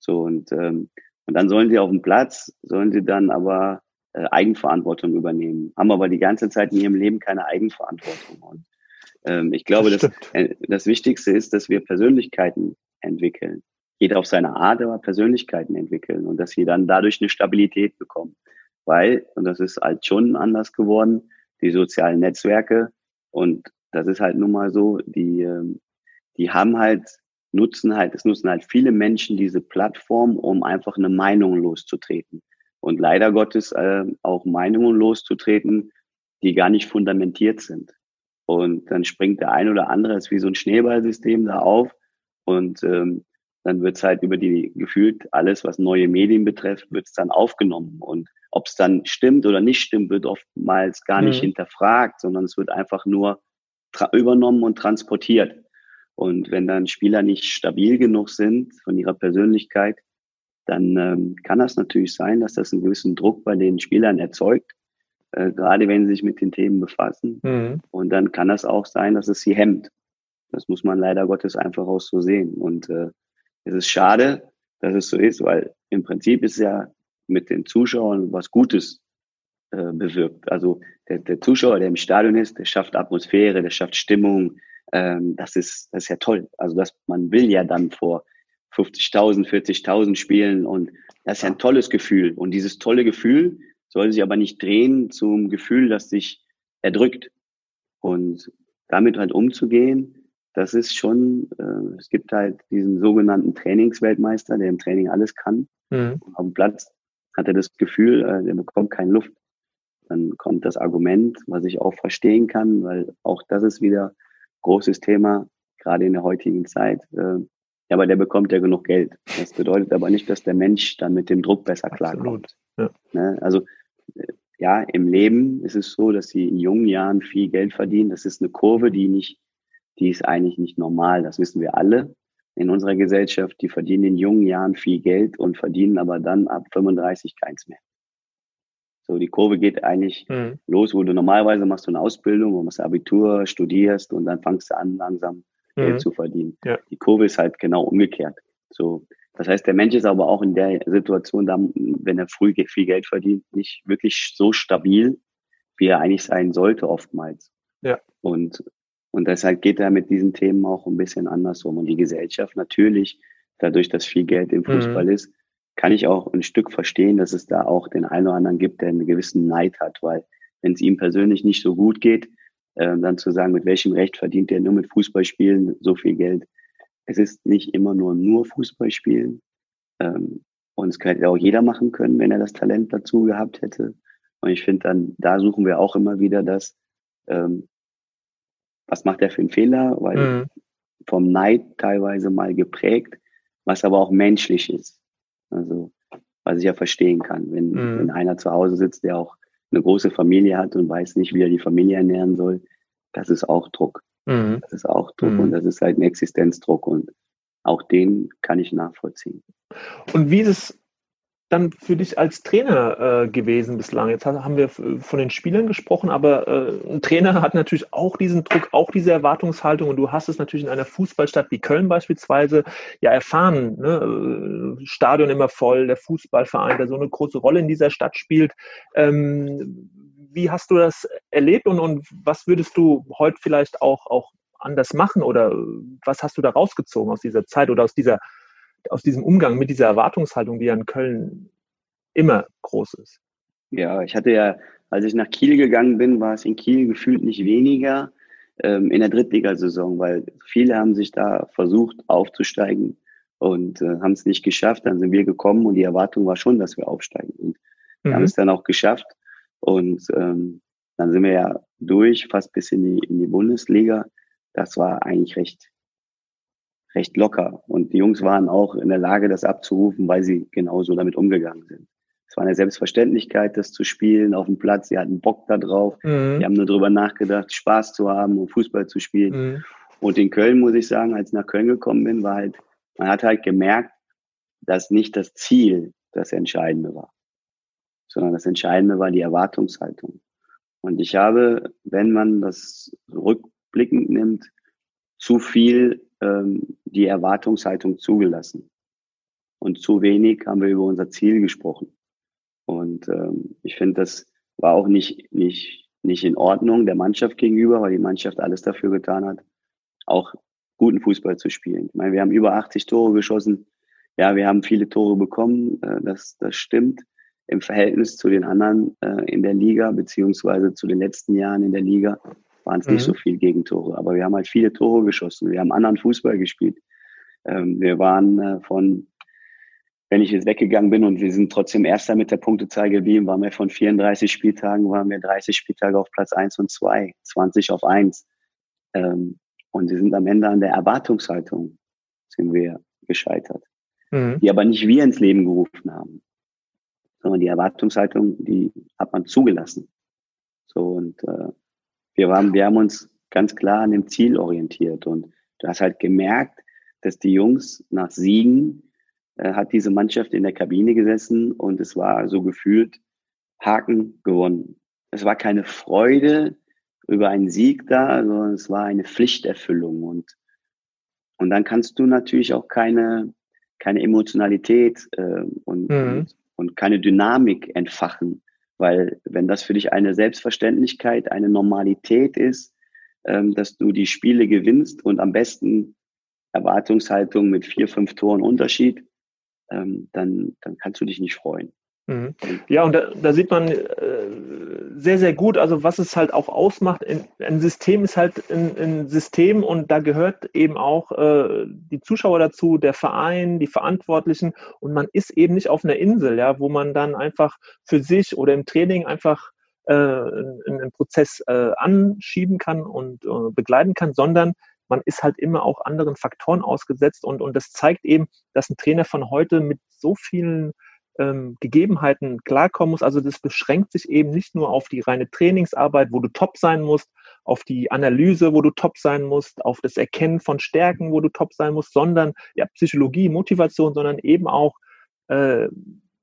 So und ähm, und dann sollen sie auf dem Platz, sollen sie dann aber Eigenverantwortung übernehmen, haben aber die ganze Zeit in ihrem Leben keine Eigenverantwortung. Und ähm, ich glaube, das, äh, das Wichtigste ist, dass wir Persönlichkeiten entwickeln. Jeder auf seine Art, aber Persönlichkeiten entwickeln und dass sie dann dadurch eine Stabilität bekommen. Weil, und das ist halt schon anders geworden, die sozialen Netzwerke und das ist halt nun mal so, die, ähm, die haben halt, nutzen halt, es nutzen halt viele Menschen diese Plattform, um einfach eine Meinung loszutreten und leider Gottes äh, auch Meinungen loszutreten, die gar nicht fundamentiert sind. Und dann springt der ein oder andere, ist wie so ein Schneeballsystem da auf und ähm, dann wird's halt über die gefühlt alles, was neue Medien betrifft, wird's dann aufgenommen. Und ob es dann stimmt oder nicht stimmt, wird oftmals gar nicht mhm. hinterfragt, sondern es wird einfach nur übernommen und transportiert. Und wenn dann Spieler nicht stabil genug sind von ihrer Persönlichkeit, dann ähm, kann das natürlich sein, dass das einen gewissen Druck bei den Spielern erzeugt, äh, gerade wenn sie sich mit den Themen befassen. Mhm. Und dann kann das auch sein, dass es sie hemmt. Das muss man leider Gottes einfach auch so sehen. Und äh, es ist schade, dass es so ist, weil im Prinzip ist ja mit den Zuschauern was Gutes äh, bewirkt. Also der, der Zuschauer, der im Stadion ist, der schafft Atmosphäre, der schafft Stimmung. Ähm, das ist das ist ja toll. Also dass man will ja dann vor 50.000, 40.000 spielen und das ist ja ein tolles Gefühl. Und dieses tolle Gefühl soll sich aber nicht drehen zum Gefühl, das sich erdrückt. Und damit halt umzugehen, das ist schon, äh, es gibt halt diesen sogenannten Trainingsweltmeister, der im Training alles kann. Mhm. Auf dem Platz hat er das Gefühl, äh, der bekommt keine Luft. Dann kommt das Argument, was ich auch verstehen kann, weil auch das ist wieder großes Thema, gerade in der heutigen Zeit. Äh, ja, aber der bekommt ja genug Geld. Das bedeutet aber nicht, dass der Mensch dann mit dem Druck besser klarkommt. Ja. Ne? Also äh, ja, im Leben ist es so, dass sie in jungen Jahren viel Geld verdienen. Das ist eine Kurve, die nicht, die ist eigentlich nicht normal. Das wissen wir alle in unserer Gesellschaft. Die verdienen in jungen Jahren viel Geld und verdienen aber dann ab 35 keins mehr. So, die Kurve geht eigentlich mhm. los, wo du normalerweise machst du eine Ausbildung, wo machst Abitur, studierst und dann fängst du an, langsam Geld mhm. zu verdienen. Ja. Die Kurve ist halt genau umgekehrt. So, das heißt, der Mensch ist aber auch in der Situation, dann, wenn er früh viel Geld verdient, nicht wirklich so stabil, wie er eigentlich sein sollte oftmals. Ja. Und, und deshalb geht er mit diesen Themen auch ein bisschen anders um. Und die Gesellschaft natürlich, dadurch, dass viel Geld im Fußball mhm. ist, kann ich auch ein Stück verstehen, dass es da auch den einen oder anderen gibt, der einen gewissen Neid hat, weil wenn es ihm persönlich nicht so gut geht, dann zu sagen, mit welchem Recht verdient er nur mit Fußballspielen so viel Geld. Es ist nicht immer nur nur Fußballspielen. Ähm, und es könnte auch jeder machen können, wenn er das Talent dazu gehabt hätte. Und ich finde dann, da suchen wir auch immer wieder das, ähm, was macht er für einen Fehler, weil mhm. vom Neid teilweise mal geprägt, was aber auch menschlich ist. Also, was ich ja verstehen kann, wenn, mhm. wenn einer zu Hause sitzt, der auch eine große Familie hat und weiß nicht, wie er die Familie ernähren soll, das ist auch Druck. Mhm. Das ist auch Druck mhm. und das ist halt ein Existenzdruck und auch den kann ich nachvollziehen. Und wie ist es dann für dich als Trainer äh, gewesen bislang? Jetzt haben wir von den Spielern gesprochen, aber äh, ein Trainer hat natürlich auch diesen Druck, auch diese Erwartungshaltung und du hast es natürlich in einer Fußballstadt wie Köln beispielsweise ja erfahren. Ne? Äh, Stadion immer voll, der Fußballverein, der so eine große Rolle in dieser Stadt spielt. Ähm, wie hast du das erlebt und, und was würdest du heute vielleicht auch, auch anders machen oder was hast du da rausgezogen aus dieser Zeit oder aus dieser aus diesem Umgang mit dieser Erwartungshaltung, die ja in Köln immer groß ist. Ja, ich hatte ja, als ich nach Kiel gegangen bin, war es in Kiel gefühlt nicht weniger ähm, in der Drittligasaison, weil viele haben sich da versucht aufzusteigen und äh, haben es nicht geschafft. Dann sind wir gekommen und die Erwartung war schon, dass wir aufsteigen. Und wir mhm. haben es dann auch geschafft. Und ähm, dann sind wir ja durch, fast bis in die, in die Bundesliga. Das war eigentlich recht recht locker. Und die Jungs waren auch in der Lage, das abzurufen, weil sie genauso damit umgegangen sind. Es war eine Selbstverständlichkeit, das zu spielen auf dem Platz. Sie hatten Bock da drauf. Mhm. Die haben nur darüber nachgedacht, Spaß zu haben und Fußball zu spielen. Mhm. Und in Köln, muss ich sagen, als ich nach Köln gekommen bin, war halt, man hat halt gemerkt, dass nicht das Ziel das Entscheidende war, sondern das Entscheidende war die Erwartungshaltung. Und ich habe, wenn man das rückblickend nimmt, zu viel ähm, die Erwartungshaltung zugelassen. Und zu wenig haben wir über unser Ziel gesprochen. Und ähm, ich finde, das war auch nicht, nicht, nicht in Ordnung der Mannschaft gegenüber, weil die Mannschaft alles dafür getan hat, auch guten Fußball zu spielen. Ich meine, wir haben über 80 Tore geschossen. Ja, wir haben viele Tore bekommen, äh, das, das stimmt. Im Verhältnis zu den anderen äh, in der Liga, beziehungsweise zu den letzten Jahren in der Liga, waren es mhm. nicht so viele Gegentore. Aber wir haben halt viele Tore geschossen. Wir haben anderen Fußball gespielt. Ähm, wir waren äh, von, wenn ich jetzt weggegangen bin und wir sind trotzdem Erster mit der Punktezahl geblieben, waren wir von 34 Spieltagen, waren wir 30 Spieltage auf Platz 1 und 2, 20 auf 1. Ähm, und wir sind am Ende an der Erwartungshaltung sind wir gescheitert. Mhm. Die aber nicht wir ins Leben gerufen haben, sondern die Erwartungshaltung, die hat man zugelassen. So und äh, wir, waren, wir haben uns ganz klar an dem Ziel orientiert und du hast halt gemerkt, dass die Jungs nach Siegen äh, hat diese Mannschaft in der Kabine gesessen und es war so gefühlt Haken gewonnen. Es war keine Freude über einen Sieg da, sondern es war eine Pflichterfüllung und und dann kannst du natürlich auch keine keine Emotionalität äh, und, mhm. und und keine Dynamik entfachen, weil wenn das für dich eine Selbstverständlichkeit, eine Normalität ist, ähm, dass du die Spiele gewinnst und am besten Erwartungshaltung mit vier, fünf Toren Unterschied, ähm, dann, dann kannst du dich nicht freuen. Mhm. Ja, und da, da sieht man äh, sehr, sehr gut, also was es halt auch ausmacht. ein System ist halt ein, ein, System und da gehört eben auch äh, die Zuschauer dazu, der Verein, die Verantwortlichen und man ist eben nicht auf einer Insel, ja, wo man dann einfach für sich oder im Training einfach äh, einen, Prozess anschieben kann und begleiten kann, sondern man ist halt immer auch anderen Faktoren ausgesetzt und, und das zeigt eben, dass ein Trainer von heute mit so vielen ähm, Gegebenheiten klarkommen muss. Also das beschränkt sich eben nicht nur auf die reine Trainingsarbeit, wo du top sein musst, auf die Analyse, wo du top sein musst, auf das Erkennen von Stärken, wo du top sein musst, sondern ja, Psychologie, Motivation, sondern eben auch äh,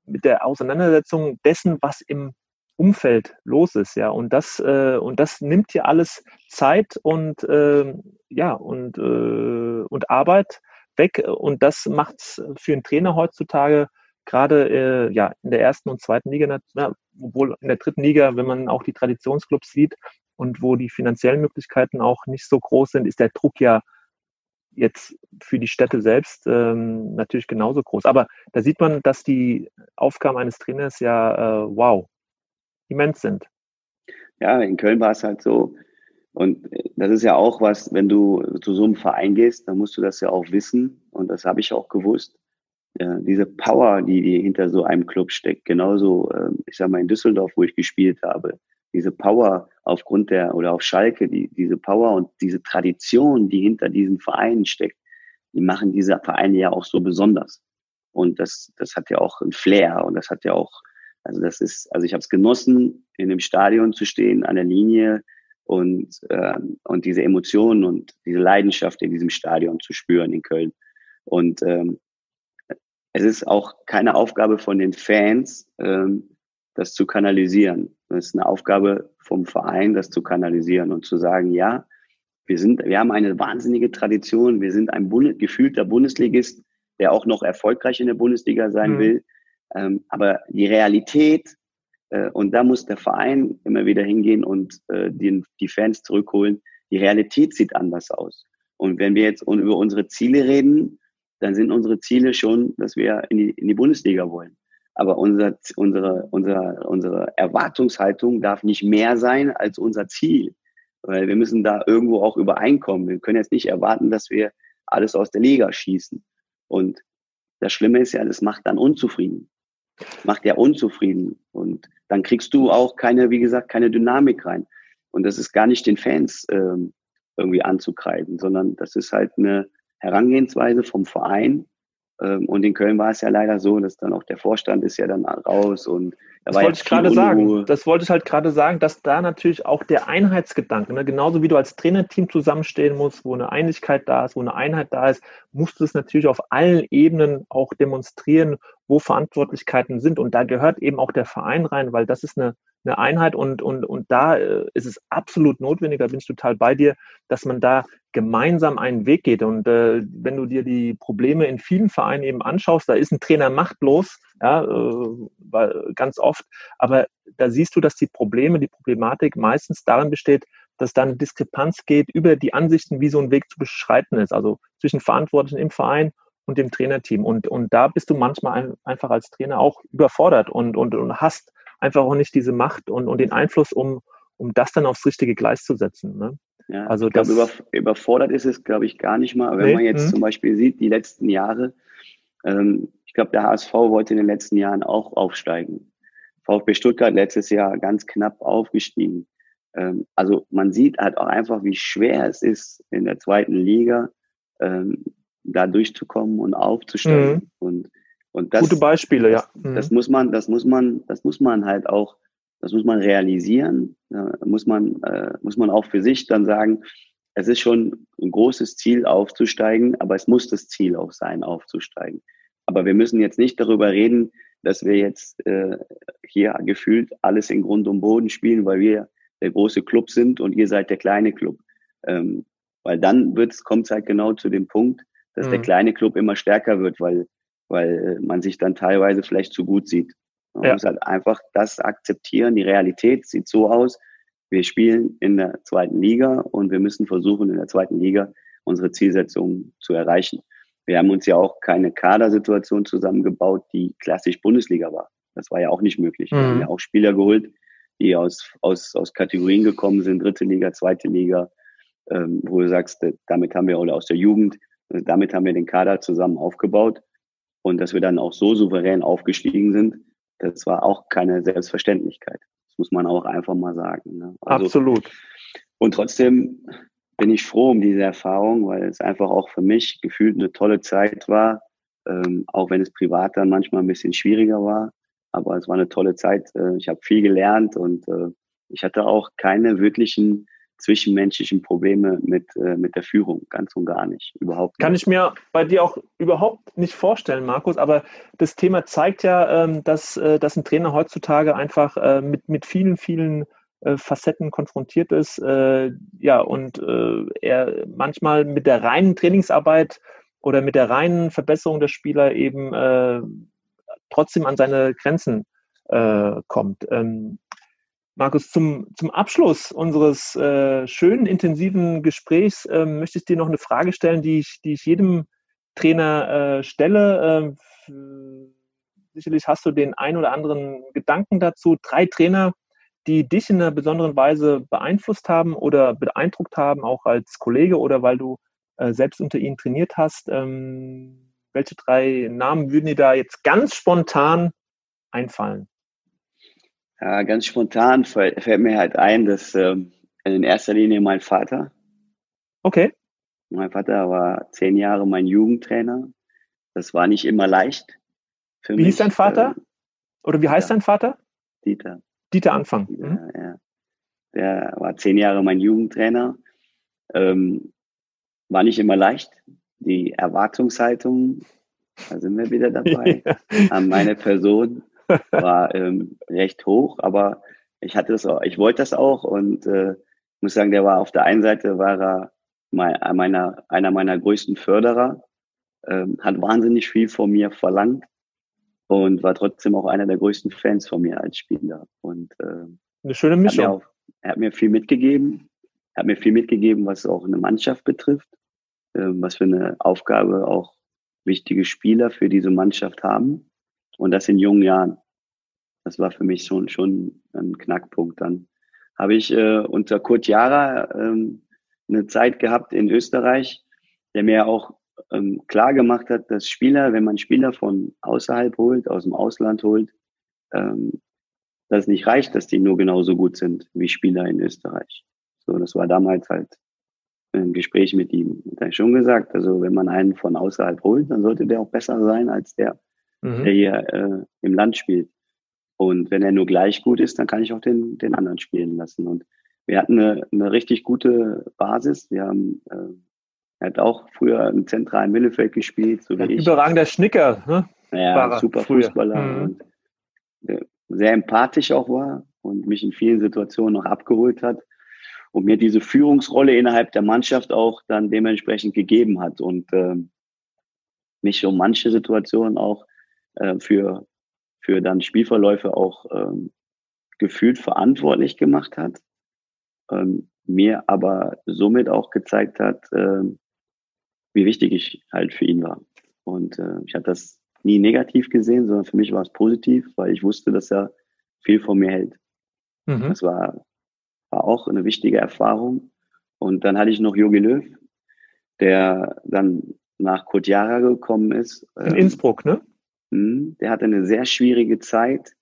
mit der Auseinandersetzung dessen, was im Umfeld los ist, ja. Und das, äh, und das nimmt dir alles Zeit und äh, ja und, äh, und Arbeit weg. Und das macht es für einen Trainer heutzutage gerade äh, ja, in der ersten und zweiten Liga, na, obwohl in der dritten Liga, wenn man auch die Traditionsclubs sieht und wo die finanziellen Möglichkeiten auch nicht so groß sind, ist der Druck ja jetzt für die Städte selbst ähm, natürlich genauso groß. Aber da sieht man, dass die Aufgaben eines Trainers ja, äh, wow, immens sind. Ja, in Köln war es halt so. Und das ist ja auch was, wenn du zu so einem Verein gehst, dann musst du das ja auch wissen. Und das habe ich auch gewusst äh, diese Power, die, die hinter so einem Club steckt, genauso, äh, ich sag mal in Düsseldorf, wo ich gespielt habe, diese Power aufgrund der oder auf Schalke, die, diese Power und diese Tradition, die hinter diesen Vereinen steckt, die machen diese Vereine ja auch so besonders. Und das, das hat ja auch ein Flair und das hat ja auch, also das ist, also ich habe es genossen, in dem Stadion zu stehen, an der Linie und, äh, und diese Emotionen und diese Leidenschaft in diesem Stadion zu spüren in Köln. Und ähm, es ist auch keine Aufgabe von den Fans, ähm, das zu kanalisieren. Es ist eine Aufgabe vom Verein, das zu kanalisieren und zu sagen, ja, wir sind, wir haben eine wahnsinnige Tradition, wir sind ein Bund, gefühlter Bundesligist, der auch noch erfolgreich in der Bundesliga sein mhm. will. Ähm, aber die Realität, äh, und da muss der Verein immer wieder hingehen und äh, den, die Fans zurückholen, die Realität sieht anders aus. Und wenn wir jetzt über unsere Ziele reden, dann sind unsere Ziele schon, dass wir in die, in die Bundesliga wollen. Aber unser, unsere, unsere, unsere Erwartungshaltung darf nicht mehr sein als unser Ziel. Weil wir müssen da irgendwo auch übereinkommen. Wir können jetzt nicht erwarten, dass wir alles aus der Liga schießen. Und das Schlimme ist ja, das macht dann unzufrieden. macht ja unzufrieden. Und dann kriegst du auch keine, wie gesagt, keine Dynamik rein. Und das ist gar nicht den Fans ähm, irgendwie anzukreiden, sondern das ist halt eine, Herangehensweise vom Verein. Ähm, und in Köln war es ja leider so, dass dann auch der Vorstand ist ja dann raus und das wollte ich gerade sagen. Das wollte ich halt gerade sagen, dass da natürlich auch der Einheitsgedanke, ne, genauso wie du als Trainerteam zusammenstehen musst, wo eine Einigkeit da ist, wo eine Einheit da ist, musst du es natürlich auf allen Ebenen auch demonstrieren, wo Verantwortlichkeiten sind. Und da gehört eben auch der Verein rein, weil das ist eine eine Einheit und, und, und da äh, ist es absolut notwendig, da bin ich total bei dir, dass man da gemeinsam einen Weg geht. Und äh, wenn du dir die Probleme in vielen Vereinen eben anschaust, da ist ein Trainer machtlos, ja, äh, ganz oft, aber da siehst du, dass die Probleme, die Problematik meistens darin besteht, dass da eine Diskrepanz geht über die Ansichten, wie so ein Weg zu beschreiten ist, also zwischen Verantwortlichen im Verein und dem Trainerteam. Und, und da bist du manchmal ein, einfach als Trainer auch überfordert und, und, und hast einfach auch nicht diese Macht und, und den Einfluss, um, um das dann aufs richtige Gleis zu setzen. Ne? Ja, also ich glaube, über, überfordert ist es, glaube ich, gar nicht mal. Aber wenn nee, man jetzt mh. zum Beispiel sieht, die letzten Jahre, ähm, glaube, der HSV wollte in den letzten Jahren auch aufsteigen. VfB Stuttgart letztes Jahr ganz knapp aufgestiegen. Ähm, also man sieht halt auch einfach, wie schwer es ist, in der zweiten Liga ähm, da durchzukommen und aufzusteigen. Mhm. Und und das, Gute Beispiele, ja. Mhm. Das muss man, das muss man, das muss man halt auch, das muss man realisieren. Ja, muss man, äh, muss man auch für sich dann sagen, es ist schon ein großes Ziel aufzusteigen, aber es muss das Ziel auch sein, aufzusteigen. Aber wir müssen jetzt nicht darüber reden, dass wir jetzt äh, hier gefühlt alles in Grund und Boden spielen, weil wir der große Club sind und ihr seid der kleine Club. Ähm, weil dann kommt es halt genau zu dem Punkt, dass mhm. der kleine Club immer stärker wird, weil weil man sich dann teilweise vielleicht zu gut sieht. Man ja. muss halt einfach das akzeptieren. Die Realität sieht so aus. Wir spielen in der zweiten Liga und wir müssen versuchen, in der zweiten Liga unsere Zielsetzung zu erreichen. Wir haben uns ja auch keine Kadersituation zusammengebaut, die klassisch Bundesliga war. Das war ja auch nicht möglich. Mhm. Wir haben mhm. ja auch Spieler geholt, die aus, aus, aus Kategorien gekommen sind, dritte Liga, zweite Liga, ähm, wo du sagst, damit haben wir, oder aus der Jugend, damit haben wir den Kader zusammen aufgebaut. Und dass wir dann auch so souverän aufgestiegen sind, das war auch keine Selbstverständlichkeit. Das muss man auch einfach mal sagen. Ne? Also, Absolut. Und trotzdem bin ich froh um diese Erfahrung, weil es einfach auch für mich gefühlt eine tolle Zeit war, ähm, auch wenn es privat dann manchmal ein bisschen schwieriger war. Aber es war eine tolle Zeit. Äh, ich habe viel gelernt und äh, ich hatte auch keine wirklichen zwischenmenschlichen Probleme mit, äh, mit der Führung, ganz und gar nicht, überhaupt nicht. Kann ich mir bei dir auch überhaupt nicht vorstellen, Markus, aber das Thema zeigt ja, ähm, dass, äh, dass ein Trainer heutzutage einfach äh, mit, mit vielen, vielen Facetten konfrontiert ist, äh, ja, und äh, er manchmal mit der reinen Trainingsarbeit oder mit der reinen Verbesserung der Spieler eben trotzdem an seine Grenzen kommt. Ähm, Markus, zum, zum Abschluss unseres äh, schönen, intensiven Gesprächs äh, möchte ich dir noch eine Frage stellen, die ich, die ich jedem Trainer äh, stelle. Ähm, sicherlich hast du den ein oder anderen Gedanken dazu. Drei Trainer, die dich in einer besonderen Weise beeinflusst haben oder beeindruckt haben, auch als Kollege oder weil du äh, selbst unter ihnen trainiert hast. Ähm, welche drei Namen würden dir da jetzt ganz spontan einfallen? Ja, ganz spontan fällt, mir halt ein, dass ähm, in erster Linie mein Vater. Okay. Mein Vater war zehn Jahre mein Jugendtrainer. Das war nicht immer leicht. Für wie mich. hieß dein Vater? Äh, Oder wie heißt ja, dein Vater? Dieter. Dieter Anfang. Mhm. ja. Der war zehn Jahre mein Jugendtrainer. Ähm, war nicht immer leicht. Die Erwartungshaltung, da sind wir wieder dabei, ja. an meine Person war ähm, recht hoch, aber ich hatte es auch, ich wollte das auch und äh, muss sagen, der war auf der einen Seite war er mein, meiner, einer meiner größten Förderer, ähm, hat wahnsinnig viel von mir verlangt und war trotzdem auch einer der größten Fans von mir als Spieler. Und äh, eine schöne Mischung. Hat auch, er hat mir viel mitgegeben, er hat mir viel mitgegeben, was auch eine Mannschaft betrifft, äh, was für eine Aufgabe auch wichtige Spieler für diese Mannschaft haben. Und das in jungen Jahren. Das war für mich schon, schon ein Knackpunkt. Dann habe ich äh, unter Kurt Jara ähm, eine Zeit gehabt in Österreich, der mir auch ähm, klar gemacht hat, dass Spieler, wenn man Spieler von außerhalb holt, aus dem Ausland holt, ähm, dass es nicht reicht, dass die nur genauso gut sind wie Spieler in Österreich. So, das war damals halt ein Gespräch mit ihm. Er hat schon gesagt, also wenn man einen von außerhalb holt, dann sollte der auch besser sein als der, mhm. der hier äh, im Land spielt. Und wenn er nur gleich gut ist, dann kann ich auch den, den anderen spielen lassen. Und wir hatten eine, eine richtig gute Basis. Wir haben, äh, er hat auch früher im zentralen Mittelfeld gespielt, so wie ich. Überragender Schnicker, ne? Ja, super früher. Fußballer. Mhm. Und sehr empathisch auch war und mich in vielen Situationen auch abgeholt hat und mir diese Führungsrolle innerhalb der Mannschaft auch dann dementsprechend gegeben hat und äh, mich um manche Situationen auch äh, für, für dann Spielverläufe auch ähm, gefühlt verantwortlich gemacht hat, ähm, mir aber somit auch gezeigt hat, äh, wie wichtig ich halt für ihn war. Und äh, ich habe das nie negativ gesehen, sondern für mich war es positiv, weil ich wusste, dass er viel von mir hält. Mhm. Das war, war auch eine wichtige Erfahrung. Und dann hatte ich noch Jogi Löw, der dann nach Kotjara gekommen ist. In ähm, Innsbruck, ne? Hm, der hatte eine sehr schwierige Zeit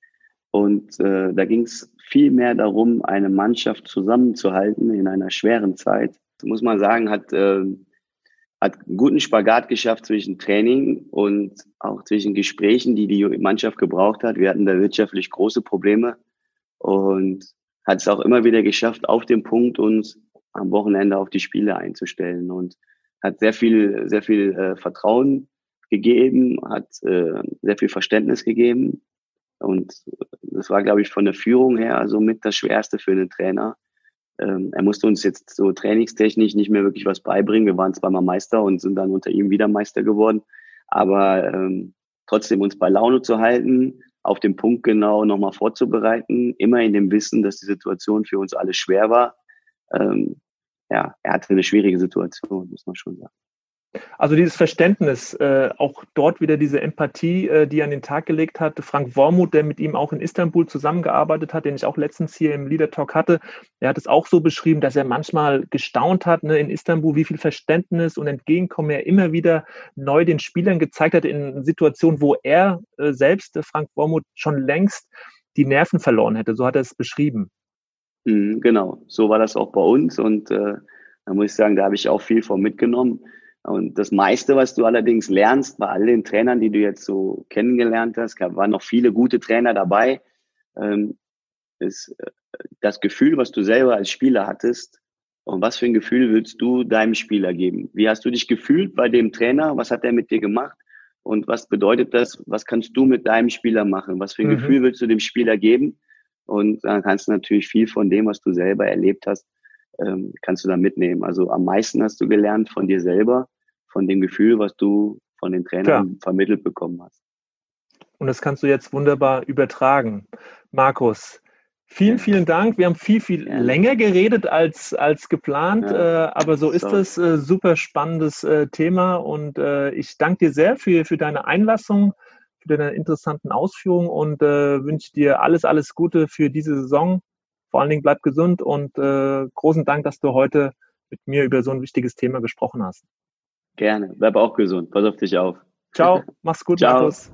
und äh, da ging es viel mehr darum, eine Mannschaft zusammenzuhalten in einer schweren Zeit. Muss man sagen, hat, äh, hat einen guten Spagat geschafft zwischen Training und auch zwischen Gesprächen, die die Mannschaft gebraucht hat. Wir hatten da wirtschaftlich große Probleme und hat es auch immer wieder geschafft, auf dem Punkt uns am Wochenende auf die Spiele einzustellen und hat sehr viel, sehr viel äh, Vertrauen gegeben, hat äh, sehr viel Verständnis gegeben. Und das war, glaube ich, von der Führung her so mit das Schwerste für einen Trainer. Ähm, er musste uns jetzt so trainingstechnisch nicht mehr wirklich was beibringen. Wir waren zweimal Meister und sind dann unter ihm wieder Meister geworden. Aber ähm, trotzdem uns bei Laune zu halten, auf den Punkt genau nochmal vorzubereiten, immer in dem Wissen, dass die Situation für uns alle schwer war. Ähm, ja, er hatte eine schwierige Situation, muss man schon sagen. Also dieses Verständnis, äh, auch dort wieder diese Empathie, äh, die er an den Tag gelegt hat. Frank Wormuth, der mit ihm auch in Istanbul zusammengearbeitet hat, den ich auch letztens hier im Leader Talk hatte, der hat es auch so beschrieben, dass er manchmal gestaunt hat ne, in Istanbul, wie viel Verständnis und Entgegenkommen er immer wieder neu den Spielern gezeigt hat in Situationen, wo er äh, selbst, äh, Frank Wormuth, schon längst die Nerven verloren hätte. So hat er es beschrieben. Mhm, genau, so war das auch bei uns und äh, da muss ich sagen, da habe ich auch viel von mitgenommen und das meiste, was du allerdings lernst, bei all den Trainern, die du jetzt so kennengelernt hast, waren noch viele gute Trainer dabei, ähm, ist äh, das Gefühl, was du selber als Spieler hattest. Und was für ein Gefühl willst du deinem Spieler geben? Wie hast du dich gefühlt bei dem Trainer? Was hat er mit dir gemacht? Und was bedeutet das? Was kannst du mit deinem Spieler machen? Was für ein mhm. Gefühl willst du dem Spieler geben? Und dann kannst du natürlich viel von dem, was du selber erlebt hast, ähm, kannst du da mitnehmen. Also am meisten hast du gelernt von dir selber von dem Gefühl, was du von den Trainern Klar. vermittelt bekommen hast. Und das kannst du jetzt wunderbar übertragen. Markus, vielen, vielen Dank. Wir haben viel, viel ja. länger geredet als, als geplant, ja. äh, aber so ist das äh, super spannendes äh, Thema und äh, ich danke dir sehr für, für deine Einlassung, für deine interessanten Ausführungen und äh, wünsche dir alles, alles Gute für diese Saison. Vor allen Dingen bleib gesund und äh, großen Dank, dass du heute mit mir über so ein wichtiges Thema gesprochen hast. Gerne. Bleib auch gesund. Pass auf dich auf. Ciao. Mach's gut, Ciao. Markus.